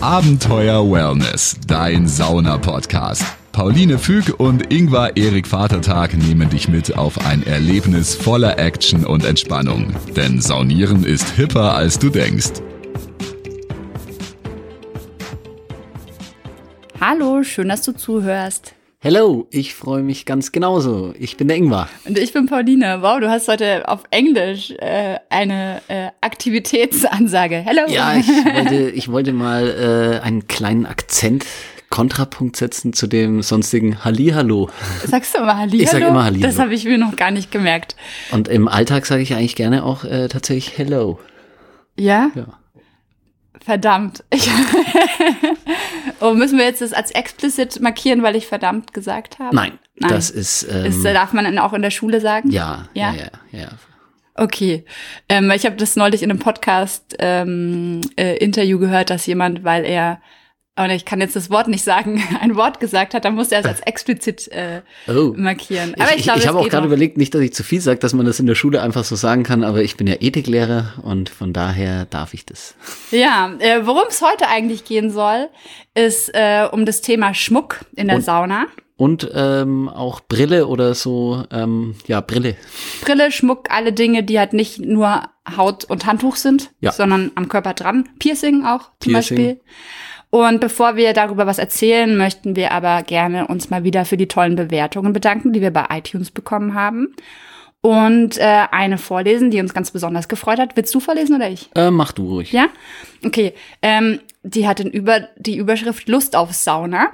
Abenteuer Wellness, dein Sauna-Podcast. Pauline Füg und Ingvar Erik Vatertag nehmen dich mit auf ein Erlebnis voller Action und Entspannung. Denn Saunieren ist hipper, als du denkst. Hallo, schön, dass du zuhörst. Hello, ich freue mich ganz genauso. Ich bin der Ingvar. Und ich bin Pauline. Wow, du hast heute auf Englisch äh, eine äh, Aktivitätsansage. Hello. Ja, ich wollte, ich wollte mal äh, einen kleinen Akzent Kontrapunkt setzen zu dem sonstigen Hallihallo. Sagst du immer Hallihallo? Ich sag immer Hallihallo. Das habe ich mir noch gar nicht gemerkt. Und im Alltag sage ich eigentlich gerne auch äh, tatsächlich Hello. Ja? Ja. Verdammt. Ich oh, müssen wir jetzt das als explicit markieren, weil ich verdammt gesagt habe? Nein, Nein. das ist, ähm, Ist, äh, darf man dann auch in der Schule sagen? ja, Ja? ja, ja, ja. Okay. Ähm, ich habe das neulich in einem Podcast ähm, äh, Interview gehört, dass jemand, weil er und ich kann jetzt das Wort nicht sagen, ein Wort gesagt hat, dann musste er es als explizit äh, Oh. markieren. Aber ich, ich, glaube, ich es habe auch gerade überlegt, nicht, dass ich zu viel sage, dass man das in der Schule einfach so sagen kann, aber ich bin ja Ethiklehrer und von daher darf ich das. Ja, äh, worum es heute eigentlich gehen soll, ist äh, um das Thema Schmuck in der Und- Sauna. Und ähm, auch Brille oder so, ähm, ja, Brille. Brille, Schmuck, alle Dinge, die halt nicht nur Haut und Handtuch sind, Ja. sondern am Körper dran. Piercing auch zum Piercing. Beispiel. Und bevor wir darüber was erzählen, möchten wir aber gerne uns mal wieder für die tollen Bewertungen bedanken, die wir bei iTunes bekommen haben. Und äh, eine vorlesen, die uns ganz besonders gefreut hat. Willst du vorlesen oder ich? Äh, mach du ruhig. Ja? Okay. Ähm, die hat den Über die Überschrift Lust auf Sauna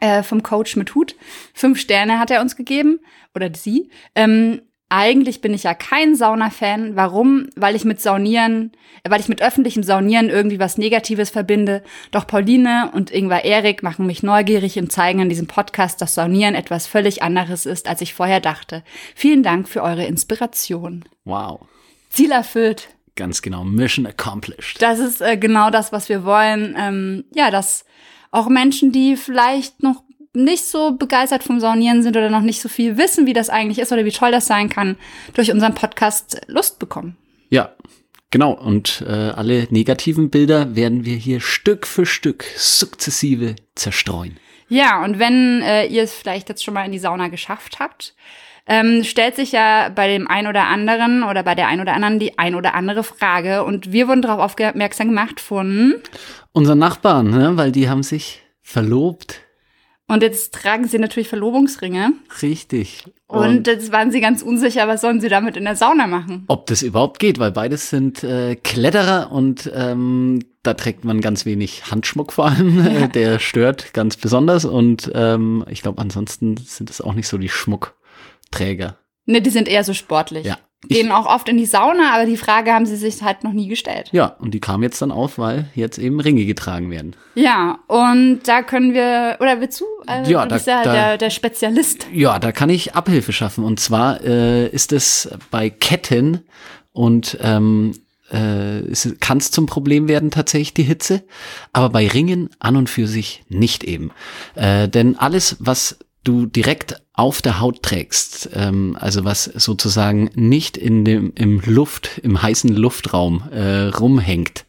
äh, vom Coach mit Hut. Fünf Sterne hat er uns gegeben. Oder sie. Ähm, eigentlich bin ich ja kein Sauna-Fan. Warum? Weil ich mit Saunieren, weil ich mit öffentlichem Saunieren irgendwie was Negatives verbinde. Doch Pauline und Ingvar Erik machen mich neugierig und zeigen in diesem Podcast, dass Saunieren etwas völlig anderes ist, als ich vorher dachte. Vielen Dank für eure Inspiration. Wow. Ziel erfüllt. Ganz genau. Mission accomplished. Das ist äh, genau das, was wir wollen. Ähm, ja, dass auch Menschen, die vielleicht noch nicht so begeistert vom Saunieren sind oder noch nicht so viel wissen, wie das eigentlich ist oder wie toll das sein kann, durch unseren Podcast Lust bekommen. Ja, genau. Und äh, alle negativen Bilder werden wir hier Stück für Stück sukzessive zerstreuen. Ja, und wenn äh, ihr es vielleicht jetzt schon mal in die Sauna geschafft habt, ähm, stellt sich ja bei dem ein oder anderen oder bei der ein oder anderen die ein oder andere Frage. Und wir wurden darauf aufmerksam gemacht von, Unseren Nachbarn, ne? weil die haben sich verlobt. Und jetzt tragen sie natürlich Verlobungsringe. Richtig. Und jetzt waren sie ganz unsicher, was sollen sie damit in der Sauna machen. ob das überhaupt geht, weil beides sind äh, Kletterer und ähm, da trägt man ganz wenig Handschmuck vor allem. Äh, der stört ganz besonders und ähm, ich glaube, ansonsten sind es auch nicht so die Schmuckträger. Ne, die sind eher so sportlich. Ja. Gehen auch oft in die Sauna, aber die Frage haben sie sich halt noch nie gestellt. Ja, und die kam jetzt dann auf, weil jetzt eben Ringe getragen werden. Ja, und da können wir, oder willst du? Äh, Ja, du da- bist ja da- der, der Spezialist. Ja, da kann ich Abhilfe schaffen. Und zwar äh, ist es bei Ketten und ähm, äh, kann es zum Problem werden tatsächlich die Hitze, aber bei Ringen an und für sich nicht eben. Äh, denn alles, was du direkt auf der Haut trägst, ähm, also was sozusagen nicht in dem im Luft, im heißen Luftraum äh, rumhängt,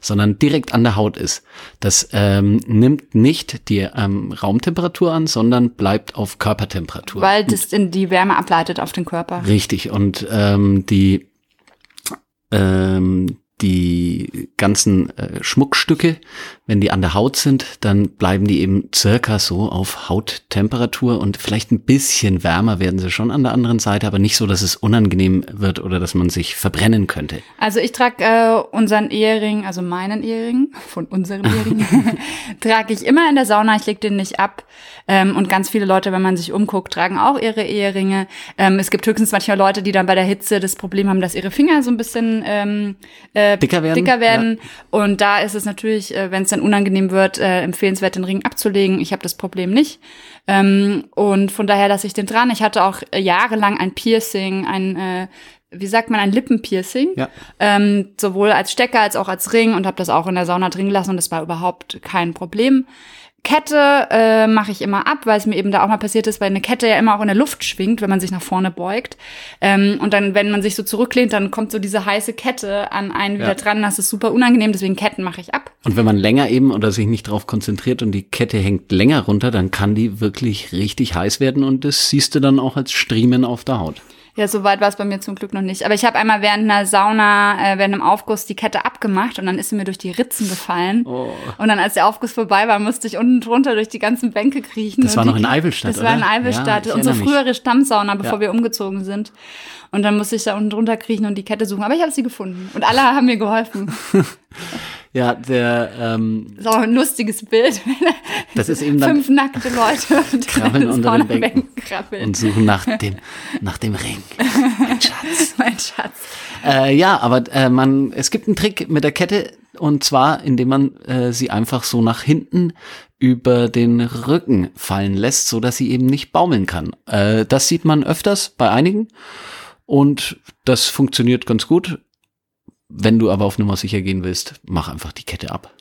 sondern direkt an der Haut ist, das ähm, nimmt nicht die ähm, Raumtemperatur an, sondern bleibt auf Körpertemperatur. Weil das in die Wärme ableitet auf den Körper. Richtig. Und ähm, die ähm, die ganzen äh, Schmuckstücke, wenn die an der Haut sind, dann bleiben die eben circa so auf Hauttemperatur und vielleicht ein bisschen wärmer werden sie schon an der anderen Seite, aber nicht so, dass es unangenehm wird oder dass man sich verbrennen könnte. Also ich trage äh, unseren Ehering, also meinen Ehering, von unseren Ehering, trage ich immer in der Sauna, ich leg den nicht ab. Ähm, und ganz viele Leute, wenn man sich umguckt, tragen auch ihre Eheringe. Ähm, es gibt höchstens manchmal Leute, die dann bei der Hitze das Problem haben, dass ihre Finger so ein bisschen ähm, äh, Dicker werden, Dicker werden. Und da ist es natürlich, äh, wenn es dann unangenehm wird, äh, empfehlenswert, den Ring abzulegen. Ich habe das Problem nicht. Ähm, und von daher lasse ich den dran. Ich hatte auch äh, jahrelang ein Piercing, ein, äh, wie sagt man, ein Lippenpiercing. Ja. Ähm, sowohl als Stecker als auch als Ring und habe das auch in der Sauna drin gelassen und das war überhaupt kein Problem. Kette äh, mache ich immer ab, weil es mir eben da auch mal passiert ist, weil eine Kette ja immer auch in der Luft schwingt, wenn man sich nach vorne beugt. Ähm, und dann, wenn man sich so zurücklehnt, dann kommt so diese heiße Kette an einen wieder Ja. dran. Das ist super unangenehm, deswegen Ketten mache ich ab. Und wenn man länger eben oder sich nicht drauf konzentriert und die Kette hängt länger runter, dann kann die wirklich richtig heiß werden und das siehst du dann auch als Striemen auf der Haut. Ja, so weit war es bei mir zum Glück noch nicht. Aber ich habe einmal während einer Sauna, äh, während einem Aufguss die Kette abgemacht und dann ist sie mir durch die Ritzen gefallen. Oh. Und dann, als der Aufguss vorbei war, musste ich unten drunter durch die ganzen Bänke kriechen. Das war die- noch in Eivelstadt, Das war in oder? Eivelstadt, Ja, unsere frühere Stammsauna, bevor Ja. wir umgezogen sind. Und dann musste ich da unten drunter kriechen und die Kette suchen. Aber ich habe sie gefunden. Und alle haben mir geholfen. Ja, der, ähm, Das ist auch ein lustiges Bild. das ist eben dann Fünf nackte Leute und Krabbeln unter den Bänken. krabbeln. und suchen nach dem, nach dem Ring. Mein Schatz. mein Schatz. Äh, ja, aber äh, man, es gibt einen Trick mit der Kette und zwar, indem man äh, sie einfach so nach hinten über den Rücken fallen lässt, so dass sie eben nicht baumeln kann. Äh, das sieht man öfters bei einigen und das funktioniert ganz gut. Wenn du aber auf Nummer sicher gehen willst, mach einfach die Kette ab.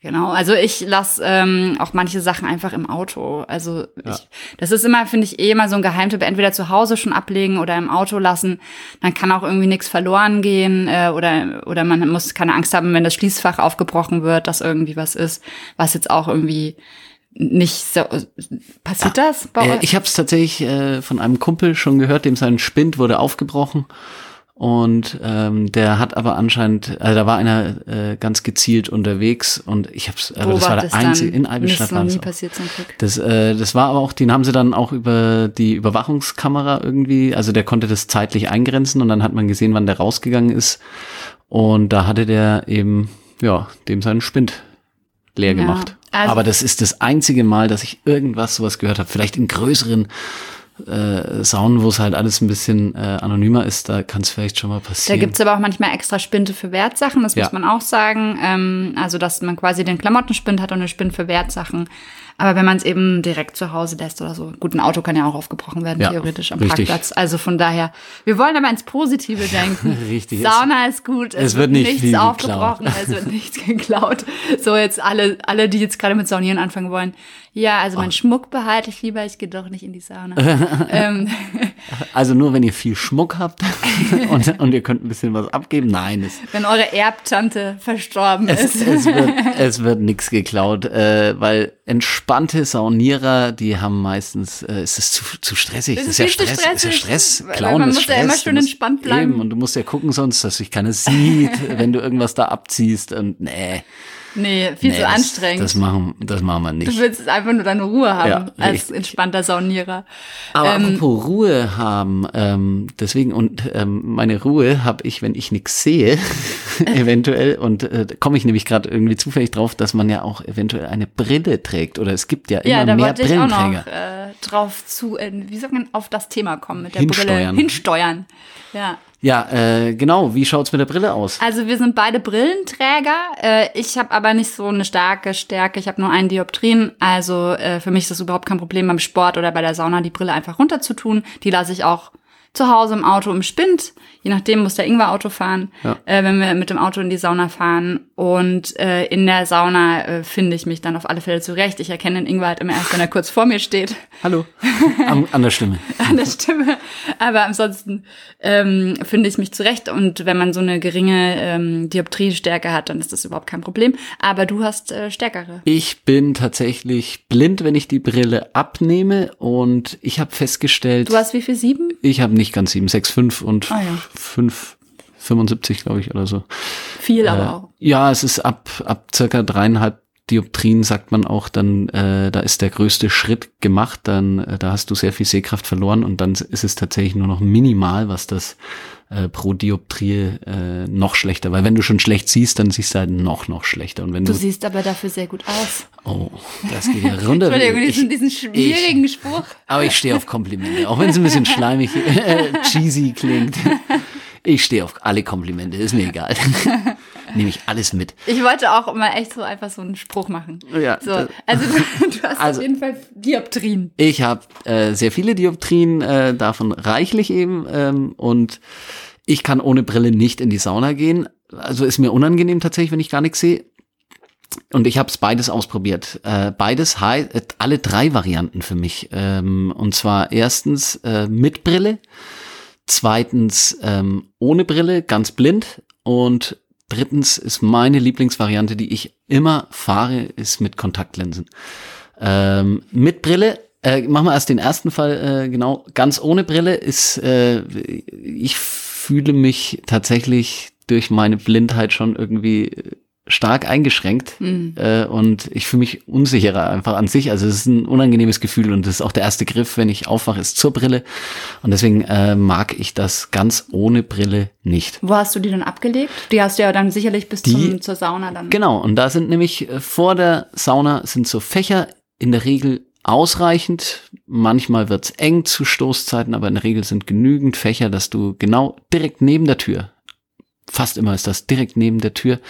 Genau, also ich lasse ähm, auch manche Sachen einfach im Auto. Also ich, das ist immer, finde ich, eh immer so ein Geheimtipp, entweder zu Hause schon ablegen oder im Auto lassen. Dann kann auch irgendwie nichts verloren gehen äh, oder, oder man muss keine Angst haben, wenn das Schließfach aufgebrochen wird, dass irgendwie was ist, was jetzt auch irgendwie nicht so. Passiert das bei Äh, euch? ich habe es tatsächlich äh, von einem Kumpel schon gehört, dem sein Spind wurde aufgebrochen. Und ähm, der hat aber anscheinend, also da war einer äh, ganz gezielt unterwegs und ich hab's, aber das war der einzige in Eibenstadt nie das auch. passiert zum Glück. Das, äh, das war aber auch, den haben sie dann auch über die Überwachungskamera irgendwie, also der konnte das zeitlich eingrenzen und dann hat man gesehen, wann der rausgegangen ist. Und da hatte der eben, ja, dem seinen Spind leer Ja, gemacht. also- aber das ist das einzige Mal, dass ich irgendwas sowas gehört habe. Vielleicht in größeren äh, Saunen, wo es halt alles ein bisschen äh, anonymer ist, da kann es vielleicht schon mal Da passieren. gibt's aber auch manchmal extra Spinde für Wertsachen, das Ja. muss man auch sagen. Ähm, also, dass man quasi den Klamottenspind hat und eine Spind für Wertsachen. Aber wenn man es eben direkt zu Hause lässt oder so, gut, ein Auto kann ja auch aufgebrochen werden, Ja, theoretisch am richtig. Parkplatz. Also von daher, wir wollen aber ins Positive denken. Richtig. Sauna ist gut, es, es wird nicht nichts viel geklaut. aufgebrochen, es wird nichts geklaut. So jetzt alle, alle, die jetzt gerade mit Saunieren anfangen wollen. Ja, also mein Schmuck behalte ich lieber, ich gehe doch nicht in die Sauna. ähm, Also nur wenn ihr viel Schmuck habt und, und ihr könnt ein bisschen was abgeben. Nein, es, wenn eure Erbtante verstorben es, ist. es wird, es wird nichts geklaut, äh, weil entspannte Saunierer, die haben meistens, äh, es ist zu, zu stressig. Es Das ist ist ja Stress, das ist ja stressig, Stress. Klauen man ist muss ja Stress. immer Du schön entspannt bleiben. Eben, und du musst ja gucken sonst, dass sich keiner sieht, wenn du irgendwas da abziehst und nee. Nee, viel nee zu das, anstrengend. Das machen, das machen wir du nicht. willst einfach nur deine Ruhe haben Ja, als richtig. entspannter Saunierer. Aber Ähm, apropos Ruhe haben, ähm, deswegen und ähm, meine Ruhe habe ich, wenn ich nichts sehe, eventuell und äh, komme ich nämlich gerade irgendwie zufällig drauf, dass man ja auch eventuell eine Brille trägt oder es gibt ja immer ja, da mehr wollte ich auch Brillenträger. noch äh, drauf zu, äh, wie sagt man, auf das Thema kommen mit der Hinsteuern. Brille. Hinsteuern. Ja. Ja, äh, genau. Wie schaut's mit der Brille aus? Also wir sind beide Brillenträger. Äh, ich habe aber nicht so eine starke Stärke. Ich habe nur einen Dioptrien. Also äh, für mich ist das überhaupt kein Problem beim Sport oder bei der Sauna die Brille einfach runterzutun. Die lasse ich auch zu Hause im Auto im Spind. Je nachdem muss der Ingwer Auto fahren, Ja. äh, wenn wir mit dem Auto in die Sauna fahren. Und äh, in der Sauna äh, finde ich mich dann auf alle Fälle zurecht. Ich erkenne den Ingwer halt immer erst, wenn er kurz vor mir steht. Hallo. Am, an der Stimme. an der Stimme. Aber ansonsten ähm, finde ich mich zurecht. Und wenn man so eine geringe ähm, Dioptriestärke hat, dann ist das überhaupt kein Problem. Aber du hast äh, stärkere. Ich bin tatsächlich blind, wenn ich die Brille abnehme und ich habe festgestellt, Du hast wie viel? Sieben? ich habe nicht ganz 7, 6, 5 und Ah, ja. 5, 75 glaube ich oder so. Viel aber Äh, auch. Ja, es ist ab, ab circa dreieinhalb Dioptrien, sagt man auch, dann äh, da ist der größte Schritt gemacht, dann äh, da hast du sehr viel Sehkraft verloren und dann ist es tatsächlich nur noch minimal, was das äh, pro Dioptrie äh, noch schlechter, weil wenn du schon schlecht siehst, dann siehst du halt noch, noch schlechter und wenn Du du, siehst aber dafür sehr gut aus. oh, das geht ja runter. Entschuldigung, Ich- diesen, diesen schwierigen Spruch. aber ich stehe auf Komplimente, auch wenn es ein bisschen schleimig, äh, cheesy klingt. Ich stehe auf alle Komplimente, ist mir egal. Nehme ich alles mit. Ich wollte auch immer echt so einfach so einen Spruch machen. Ja, So, das- also du hast Also- auf jeden Fall Dioptrien. Ich habe äh, sehr viele Dioptrien, äh, davon reichlich eben. Ähm, und ich kann ohne Brille nicht in die Sauna gehen. Also ist mir unangenehm tatsächlich, wenn ich gar nichts sehe. und ich habe es beides ausprobiert. Äh, beides, hei- äh, alle drei Varianten für mich. Ähm, und zwar erstens äh, mit Brille, zweitens ähm, ohne Brille, ganz blind und drittens ist meine Lieblingsvariante, die ich immer fahre, ist mit Kontaktlinsen. Ähm, mit Brille, äh, machen wir erst den ersten Fall, äh, genau, ganz ohne Brille ist, äh, ich fühle mich tatsächlich durch meine Blindheit schon irgendwie stark eingeschränkt äh, und ich fühle mich unsicherer einfach an sich. Also es ist ein unangenehmes Gefühl und das ist auch der erste Griff, wenn ich aufwache, ist zur Brille und deswegen äh, mag ich das ganz ohne Brille nicht. Wo hast du die dann abgelegt? Die hast du ja dann sicherlich bis Die- zum, zur Sauna dann. Genau, und da sind nämlich äh, vor der Sauna sind so Fächer in der Regel ausreichend. Manchmal wird's eng zu Stoßzeiten, aber in der Regel sind genügend Fächer, dass du genau direkt neben der Tür, fast immer ist das direkt neben der Tür,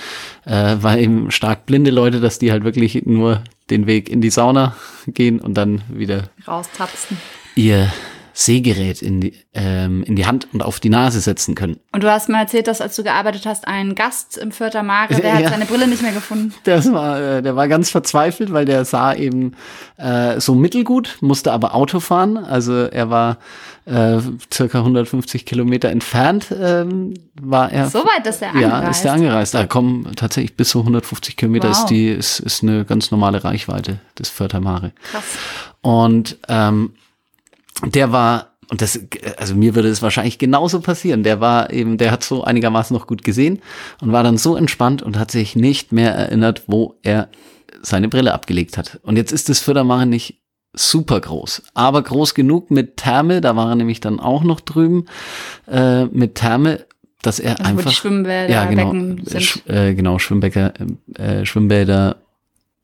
äh, weil eben stark blinde Leute, dass die halt wirklich nur den Weg in die Sauna gehen und dann wieder Raustapsen. ihr Sehgerät in die, ähm, in die Hand und auf die Nase setzen können. Und du hast mal erzählt, dass als du gearbeitet hast, ein Gast im Vierter Mare, der hat Ja. seine Brille nicht mehr gefunden. Das war, äh, der war ganz verzweifelt, weil der sah eben äh, so mittelgut, musste aber Auto fahren. Also er war äh, circa 150 Kilometer entfernt, ähm, war er. So weit ist er Ja, angereist. ist er angereist. Da kommen tatsächlich bis so 150 Kilometer Wow. ist die, ist, ist eine ganz normale Reichweite des Fördermare. Krass. Und ähm, der war, und das, also mir würde es wahrscheinlich genauso passieren. Der war eben, der hat so einigermaßen noch gut gesehen und war dann so entspannt und hat sich nicht mehr erinnert, wo er seine Brille abgelegt hat. Und jetzt ist das Fördermache nicht super groß, aber groß genug mit Therme, da war er nämlich dann auch noch drüben, äh, mit Therme, dass er Also einfach Schwimmbäder, ja, genau, Becken sind. Sch äh, genau, Schwimmbäcker, äh, Schwimmbäder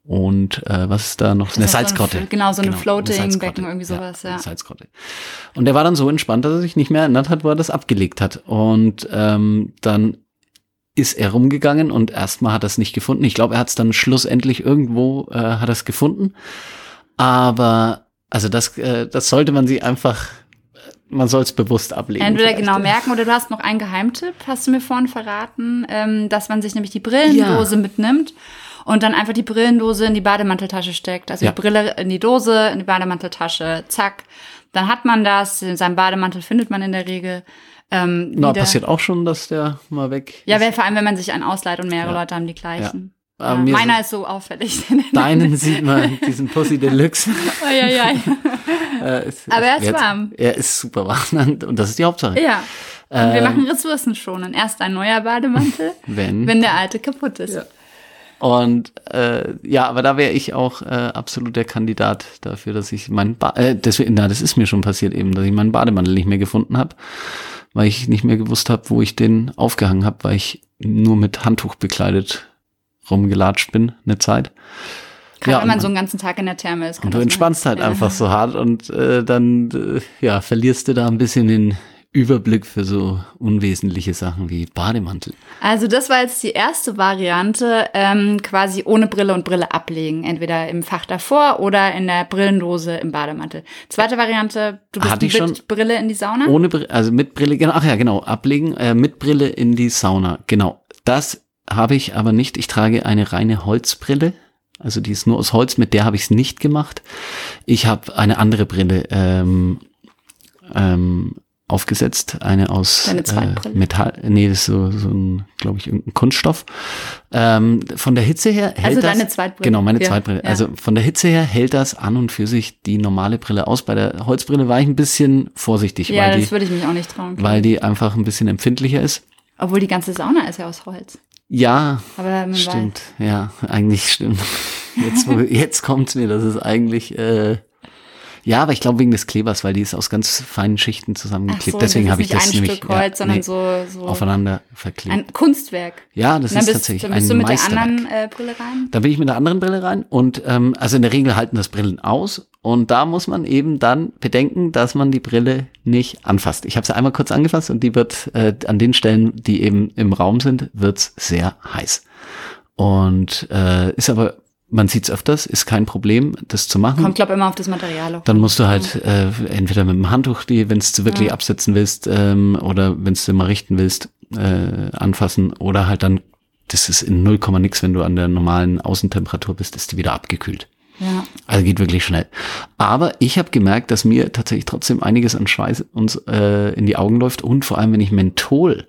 und äh, was ist da noch? Das eine ist so eine Salzgrotte. Fl- genau, so eine Floating Salzgrotte. Becken, irgendwie sowas, ja. eine Salzgrotte. Und der war dann so entspannt, dass er sich nicht mehr erinnert hat, wo er das abgelegt hat. Und ähm, dann ist er rumgegangen und erstmal hat er es nicht gefunden. Ich glaube, er hat es dann schlussendlich irgendwo äh, hat er es gefunden. Aber also das, äh, das sollte man sich einfach, man soll es bewusst ablegen. Entweder vielleicht. genau merken oder du hast noch einen Geheimtipp, hast du mir vorhin verraten, ähm, dass man sich nämlich die Brillendose mitnimmt und dann einfach die Brillendose in die Bademanteltasche steckt. Also Ja. die Brille in die Dose, in die Bademanteltasche, zack. Dann hat man das, seinen Bademantel findet man in der Regel. Ähm, Na, wieder. passiert auch schon, dass der mal weg Ja, ist. wär, vor allem, wenn man sich einen ausleiht und mehrere Ja. Leute haben die gleichen. Ja, meiner ist- so auffällig. Deinen sieht man, diesen Pussy Deluxe. ja, ja. Äh, ist- Aber er ist jetzt- warm. Er ist super warm und das ist die Hauptsache. ja. Und wir Ähm, machen Ressourcen schonen. Erst ein neuer Bademantel, Wenn. wenn der alte kaputt ist. Und äh, ja, aber da wäre ich auch äh, absolut der Kandidat dafür, dass ich meinen ba äh, deswegen, na, das ist mir schon passiert eben, dass ich meinen Bademantel nicht mehr gefunden habe, weil ich nicht mehr gewusst habe, wo ich den aufgehangen habe, weil ich nur mit Handtuch bekleidet rumgelatscht bin eine Zeit. Gerade Ja, wenn man so einen ganzen Tag in der Therme ist. Und du entspannst halt einfach so hart und äh, dann äh, ja verlierst du da ein bisschen den Überblick für so unwesentliche Sachen wie Bademantel. Also das war jetzt die erste Variante, ähm, quasi ohne Brille und Brille ablegen. Entweder im Fach davor oder in der Brillendose im Bademantel. Zweite Variante, du bist Hatte ich mit schon. Brille in die Sauna. Ohne Brille, also mit Brille, genau, ach ja, genau, ablegen, äh, mit Brille in die Sauna. Genau. Das habe ich aber nicht. Ich trage eine reine Holzbrille. Also die ist nur aus Holz, mit der habe ich es nicht gemacht. Ich habe eine andere Brille ähm, ähm, aufgesetzt, eine aus äh? Metall, nee, das ist so, so ein, glaube ich, irgendein Kunststoff. Ähm, von der Hitze her hält Also das, deine Zweitbrille. Genau, meine Ja, Zweitbrille. ja. Also von der Hitze her hält das an und für sich die normale Brille aus. Bei der Holzbrille war ich ein bisschen vorsichtig, ja, weil, das die, würde ich mich auch nicht trauen. weil die einfach ein bisschen empfindlicher ist. Obwohl die ganze Sauna ist ja aus Holz. Ja, stimmt. Ja, eigentlich stimmt. Jetzt, jetzt kommt's mir, dass es eigentlich äh, ja, aber ich glaube wegen des Klebers, weil die ist aus ganz feinen Schichten zusammengeklebt. so, Deswegen habe ich das nicht ein nämlich Stück Holz, ja, sondern nee, so, so aufeinander verklebt. ein Kunstwerk. ja, das ist bist, tatsächlich dann ein bist du mit der Meisterwerk. anderen äh, Brille rein. Da bin ich mit einer anderen Brille rein und ähm, also in der Regel halten das Brillen aus und da muss man eben dann bedenken, dass man die Brille nicht anfasst. Ich habe sie einmal kurz angefasst und die wird äh, an den Stellen, die eben im Raum sind, wird's sehr heiß. Und äh, ist aber, man sieht's öfters, ist kein Problem, das zu machen. Kommt, glaube immer auf das Material auch. Dann musst du halt äh, entweder mit dem Handtuch, die, wenn du wirklich absetzen willst, ähm, oder wenn du mal richten willst, äh, anfassen oder halt dann das ist in 0, nix, wenn du an der normalen Außentemperatur bist, ist die wieder abgekühlt. Ja. Also geht wirklich schnell. Aber ich habe gemerkt, dass mir tatsächlich trotzdem einiges an Schweiß uns äh, in die Augen läuft und vor allem, wenn ich Menthol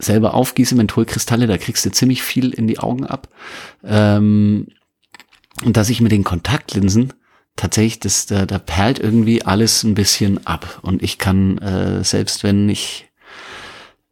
selber aufgieße, Mentholkristalle, da kriegst du ziemlich viel in die Augen ab. Ähm, und dass ich mit den Kontaktlinsen tatsächlich, das, da, da perlt irgendwie alles ein bisschen ab. Und ich kann, äh, selbst wenn ich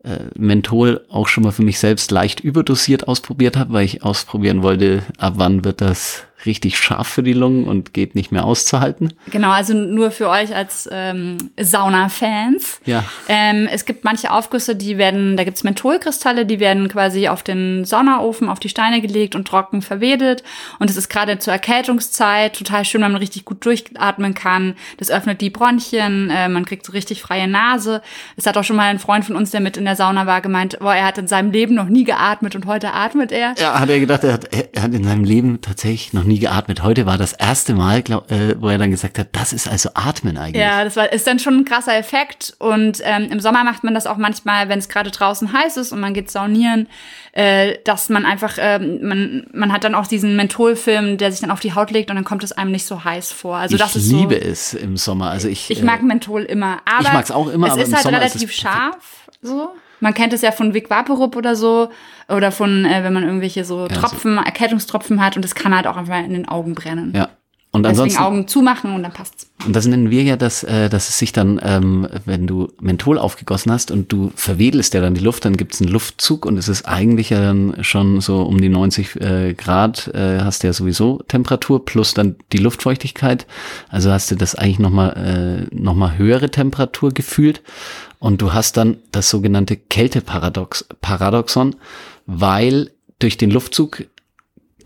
äh, Menthol auch schon mal für mich selbst leicht überdosiert ausprobiert habe, weil ich ausprobieren wollte, ab wann wird das richtig scharf für die Lungen und geht nicht mehr auszuhalten. Genau, also nur für euch als ähm, Sauna-Fans. Ja. Ähm, es gibt manche Aufgüsse, die werden, da gibt's Mentholkristalle, die werden quasi auf den Saunaofen, auf die Steine gelegt und trocken verwedet. Und es ist gerade zur Erkältungszeit total schön, wenn man richtig gut durchatmen kann. Das öffnet die Bronchien, äh, man kriegt so richtig freie Nase. Es hat auch schon mal ein Freund von uns, der mit in der Sauna war, gemeint, boah, er hat in seinem Leben noch nie geatmet und heute atmet er. Ja, hat er gedacht, er hat, er hat in seinem Leben tatsächlich noch nie geatmet. Heute war das erste Mal, glaub, äh, wo er dann gesagt hat, das ist also Atmen eigentlich. Ja, das war, ist dann schon ein krasser Effekt. Und ähm, im Sommer macht man das auch manchmal, wenn es gerade draußen heiß ist und man geht saunieren, äh, dass man einfach, ähm, man, man hat dann auch diesen Mentholfilm, der sich dann auf die Haut legt und dann kommt es einem nicht so heiß vor. Also ich das ist liebe so, es im Sommer. Also ich, Ich äh, mag Menthol immer. Aber Ich mag's auch immer, es aber ist im halt Sommer ist es relativ scharf. So. Man kennt es ja von Vic Vaporub oder so. Oder von, äh, wenn man irgendwelche so so- Tropfen, Erkältungstropfen hat und das kann halt auch einfach in den Augen brennen. ja. Und Deswegen ansonsten, Augen zumachen und dann passt's. und das nennen wir ja, dass, äh, dass es sich dann, ähm, wenn du Menthol aufgegossen hast und du verwedelst ja dann die Luft, dann gibt's einen Luftzug und es ist eigentlich ja dann schon so um die 90 äh, Grad, äh, hast du ja sowieso Temperatur plus dann die Luftfeuchtigkeit. Also hast du das eigentlich nochmal äh, noch mal höhere Temperatur gefühlt und du hast dann das sogenannte Kälteparadox Paradoxon, weil durch den Luftzug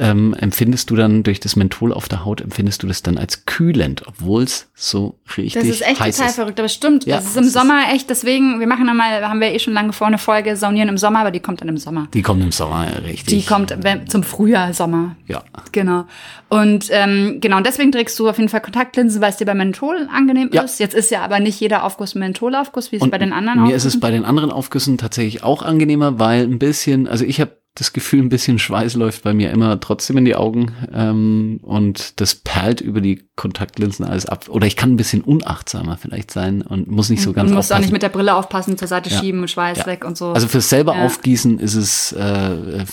ähm, empfindest du dann durch das Menthol auf der Haut, empfindest du das dann als kühlend, obwohl es so richtig Das ist echt heiß total ist. verrückt, aber es stimmt. Ja, das ist im ist- Sommer echt, deswegen, wir machen einmal, haben wir eh schon lange vor, eine Folge Saunieren im Sommer, aber die kommt dann im Sommer. Die kommen im Sommer richtig. Die kommt wenn- zum Frühjahr, Sommer. Ja. Genau. Und ähm, genau, und deswegen trägst du auf jeden Fall Kontaktlinsen, weil es dir bei Menthol angenehm Ja. ist. Jetzt ist ja aber nicht jeder Aufguss Mentholaufguss, wie es bei den anderen mir ist es Aufgüssen- bei den anderen Aufgüssen tatsächlich auch angenehmer, weil ein bisschen, also ich habe das Gefühl, ein bisschen Schweiß läuft bei mir immer trotzdem in die Augen ähm, und das perlt über die Kontaktlinsen alles ab. Oder ich kann ein bisschen unachtsamer vielleicht sein und muss nicht so ganz Du musst auch nicht mit der Brille aufpassen, zur Seite Ja. schieben, Schweiß Ja. weg und so. Also fürs selber Ja. aufgießen ist es, äh,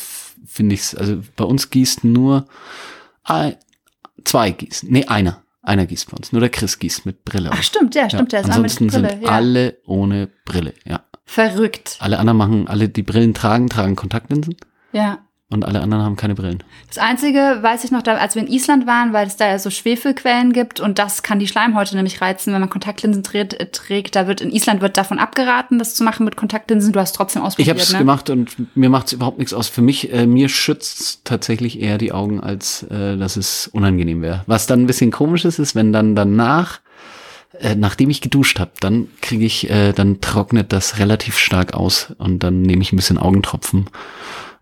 finde ich, also bei uns gießt nur ein, zwei gießen. Nee, einer. Einer gießt bei uns. Nur der Chris gießt mit Brille. Ach stimmt, ja, stimmt, der ist Ansonsten mit Brille. sind alle ohne Brille, ja. Verrückt. Alle anderen machen, alle die Brillen tragen, tragen Kontaktlinsen Ja. und alle anderen haben keine Brillen. Das Einzige, weiß ich noch, da, als wir in Island waren, weil es da ja so Schwefelquellen gibt und das kann die Schleimhäute nämlich reizen, wenn man Kontaktlinsen trägt. äh, trägt da wird in Island wird davon abgeraten, das zu machen mit Kontaktlinsen. Du hast trotzdem Ich ausprobiert, habe es ne? gemacht und mir macht es überhaupt nichts aus. Für mich, äh, mir schützt tatsächlich eher die Augen, als äh, dass es unangenehm wäre. Was dann ein bisschen komisch ist, ist, wenn dann danach, äh, nachdem ich geduscht habe, dann kriege ich, äh, dann trocknet das relativ stark aus und dann nehme ich ein bisschen Augentropfen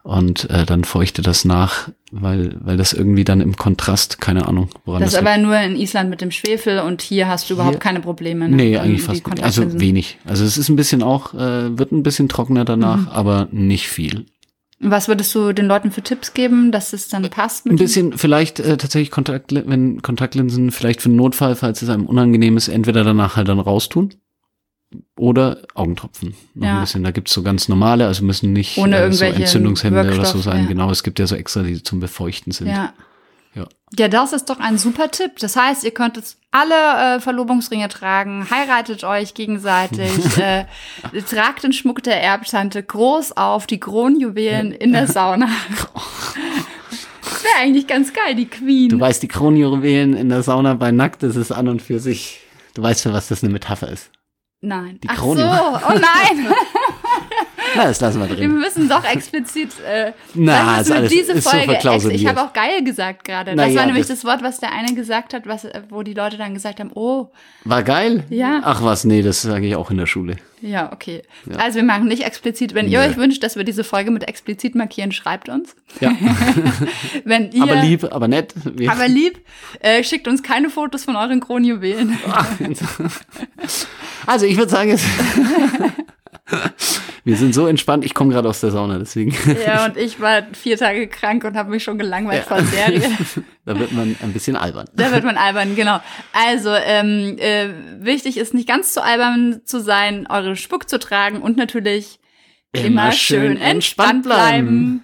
und äh, dann feuchte das nach, weil, weil das irgendwie dann im Kontrast, keine Ahnung, woran Das das, ist liegt. aber nur in Island mit dem Schwefel und hier hast du überhaupt Hier- keine Probleme. Ne? Nee, eigentlich fast nicht. Also wenig. Also es ist ein bisschen auch, äh, wird ein bisschen trockener danach, Mhm. aber nicht viel. Was würdest du den Leuten für Tipps geben, dass es dann passt? mit Ein bisschen vielleicht äh, tatsächlich Kontaktli wenn Kontaktlinsen vielleicht für einen Notfall, falls es einem unangenehm ist, entweder danach halt dann raustun oder Augentropfen. Noch Ja. ein bisschen. Da gibt's so ganz normale, also müssen nicht Ohne äh, so irgendwelche Entzündungshemmende oder so sein. ja. Genau, es gibt ja so extra, die zum Befeuchten sind. Ja. Ja. Ja, das ist doch ein super Tipp. Das heißt, ihr könnt jetzt alle äh, Verlobungsringe tragen, heiratet euch gegenseitig, äh, tragt den Schmuck der Erbtante groß auf, die Kronjuwelen in der Sauna. Das wäre eigentlich ganz geil, die Queen. Du weißt, die Kronjuwelen in der Sauna bei Nackt, das ist an und für sich, du weißt, für was das eine Metapher ist. Nein. Die Ach Krone. so, oh nein. Das lassen wir Wir drin. müssen doch explizit. Äh, Na, sagen, ist dass wir alles- diese ist so Folge. ex- ich habe auch geil gesagt gerade. Das ja, war nämlich das- das Wort, was der eine gesagt hat, was, äh, wo die Leute dann gesagt haben: Oh, War geil? Ja. Ach was, nee, das sage ich auch in der Schule. ja, okay. Also wir machen nicht explizit. Wenn ihr Nö. euch wünscht, dass wir diese Folge mit explizit markieren, schreibt uns. Ja, Wenn ihr aber lieb, aber nett. Wir- aber lieb, äh, schickt uns keine Fotos von euren Kronjuwelen. Also ich würde sagen, es Wir sind so entspannt, ich komme gerade aus der Sauna, deswegen. Ja, und ich war vier Tage krank und habe mich schon gelangweilt ja. von Serie. da wird man ein bisschen albern. Da wird man albern, genau. Also, ähm, äh, wichtig ist nicht ganz zu albern zu sein, eure Spuck zu tragen und natürlich immer, immer schön entspannt bleiben. bleiben.